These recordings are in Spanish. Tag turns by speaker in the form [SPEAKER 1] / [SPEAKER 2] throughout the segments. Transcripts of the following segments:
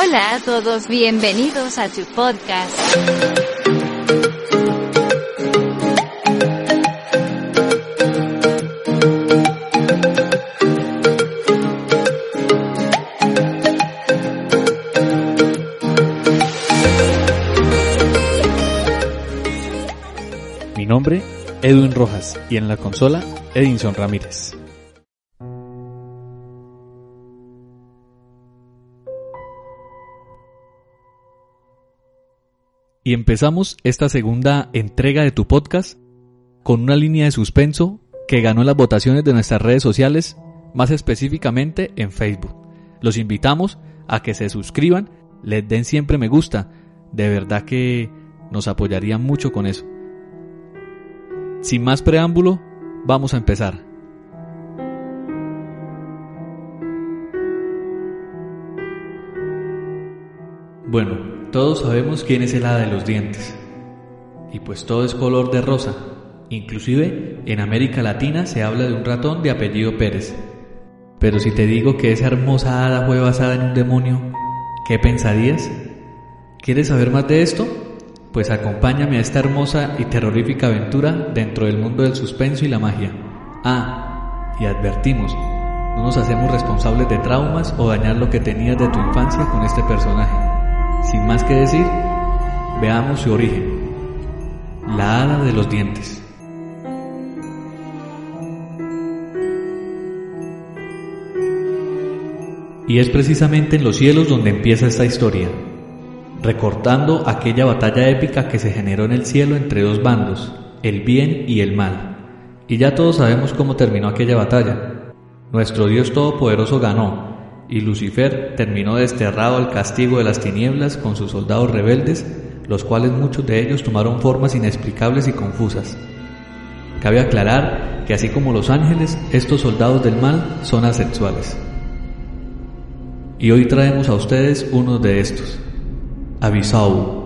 [SPEAKER 1] Hola a todos, bienvenidos a tu podcast.
[SPEAKER 2] Mi nombre, Edwin Rojas, y en la consola, Edinson Ramírez. Y empezamos esta segunda entrega de tu podcast con una línea de suspenso que ganó las votaciones de nuestras redes sociales, más específicamente en Facebook. Los invitamos a que se suscriban, les den siempre me gusta, de verdad que nos apoyarían mucho con eso. Sin más preámbulo, vamos a empezar. Bueno, todos sabemos quién es el hada de los dientes. Y pues todo es color de rosa. Inclusive en América Latina se habla de un ratón de apellido Pérez. Pero si te digo que esa hermosa hada fue basada en un demonio, ¿qué pensarías? ¿Quieres saber más de esto? Pues acompáñame a esta hermosa y terrorífica aventura dentro del mundo del suspenso y la magia. Ah, y advertimos, no nos hacemos responsables de traumas o dañar lo que tenías de tu infancia con este personaje. Sin más que decir, veamos su origen. La hada de los dientes. Y es precisamente en los cielos donde empieza esta historia, recortando aquella batalla épica que se generó en el cielo entre dos bandos, el bien y el mal. Y ya todos sabemos cómo terminó aquella batalla. Nuestro Dios Todopoderoso ganó, y Lucifer terminó desterrado al castigo de las tinieblas con sus soldados rebeldes, los cuales muchos de ellos tomaron formas inexplicables y confusas. Cabe aclarar que así como los ángeles, estos soldados del mal son asexuales. Y hoy traemos a ustedes uno de estos, Abisau.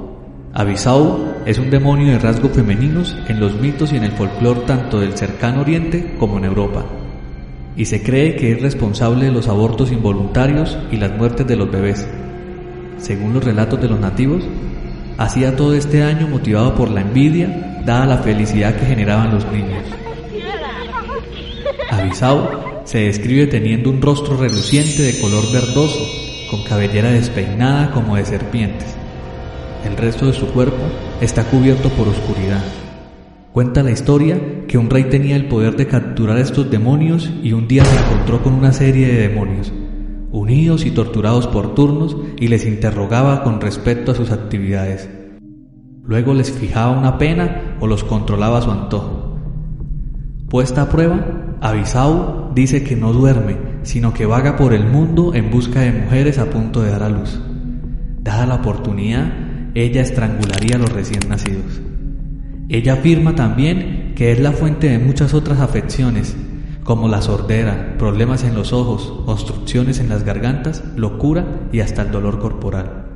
[SPEAKER 2] Abisau es un demonio de rasgos femeninos en los mitos y en el folclore tanto del cercano oriente como en Europa y se cree que es responsable de los abortos involuntarios y las muertes de los bebés. Según los relatos de los nativos, hacía todo este año motivado por la envidia, dada la felicidad que generaban los niños. Abisao se describe teniendo un rostro reluciente de color verdoso, con cabellera despeinada como de serpientes. El resto de su cuerpo está cubierto por oscuridad. Cuenta la historia que un rey tenía el poder de capturar estos demonios y un día se encontró con una serie de demonios, unidos y torturados por turnos y les interrogaba con respecto a sus actividades. Luego les fijaba una pena o los controlaba a su antojo. Puesta a prueba, Abisau dice que no duerme, sino que vaga por el mundo en busca de mujeres a punto de dar a luz. Dada la oportunidad, ella estrangularía a los recién nacidos. Ella afirma también que es la fuente de muchas otras afecciones, como la sordera, problemas en los ojos, obstrucciones en las gargantas, locura y hasta el dolor corporal.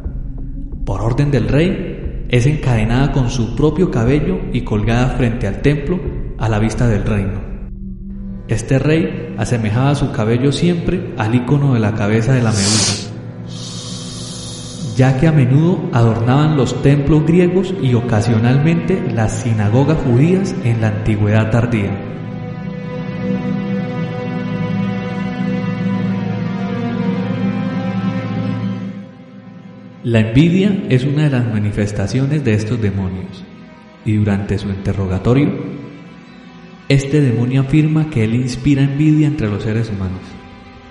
[SPEAKER 2] Por orden del rey, es encadenada con su propio cabello y colgada frente al templo a la vista del reino. Este rey asemejaba su cabello siempre al icono de la cabeza de la medusa, ya que a menudo adornaban los templos griegos y ocasionalmente las sinagogas judías en la antigüedad tardía. La envidia es una de las manifestaciones de estos demonios, y durante su interrogatorio, este demonio afirma que él inspira envidia entre los seres humanos.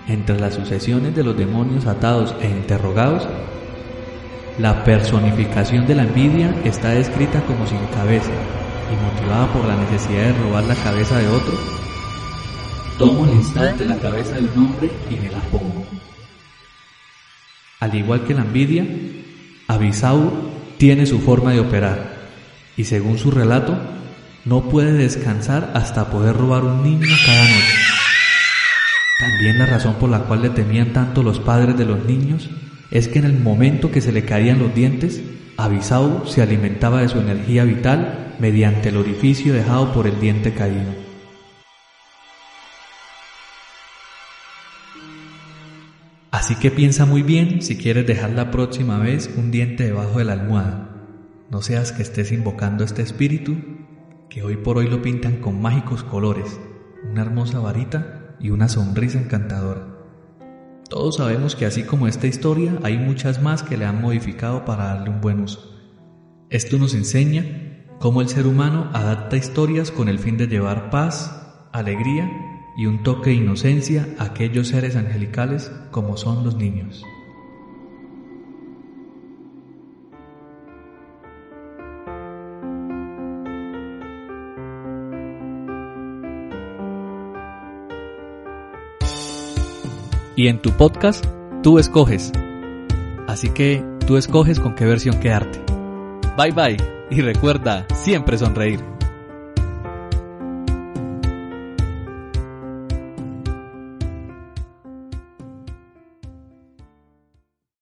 [SPEAKER 2] Entre las sucesiones de los demonios atados e interrogados la personificación de la envidia está descrita como sin cabeza y motivada por la necesidad de robar la cabeza de otro. Tomo al instante la cabeza de un hombre y me la pongo. Al igual que la envidia, Abisau tiene su forma de operar y según su relato, no puede descansar hasta poder robar un niño cada noche. También la razón por la cual le temían tanto los padres de los niños es que en el momento que se le caían los dientes, Abisau se alimentaba de su energía vital mediante el orificio dejado por el diente caído. Así que piensa muy bien si quieres dejar la próxima vez un diente debajo de la almohada. No seas que estés invocando este espíritu que hoy por hoy lo pintan con mágicos colores, una hermosa varita y una sonrisa encantadora. Todos sabemos que así como esta historia, hay muchas más que le han modificado para darle un buen uso. Esto nos enseña cómo el ser humano adapta historias con el fin de llevar paz, alegría y un toque de inocencia a aquellos seres angelicales como son los niños. Y en tu podcast, tú escoges. Así que tú escoges con qué versión quedarte. Bye bye y recuerda siempre sonreír.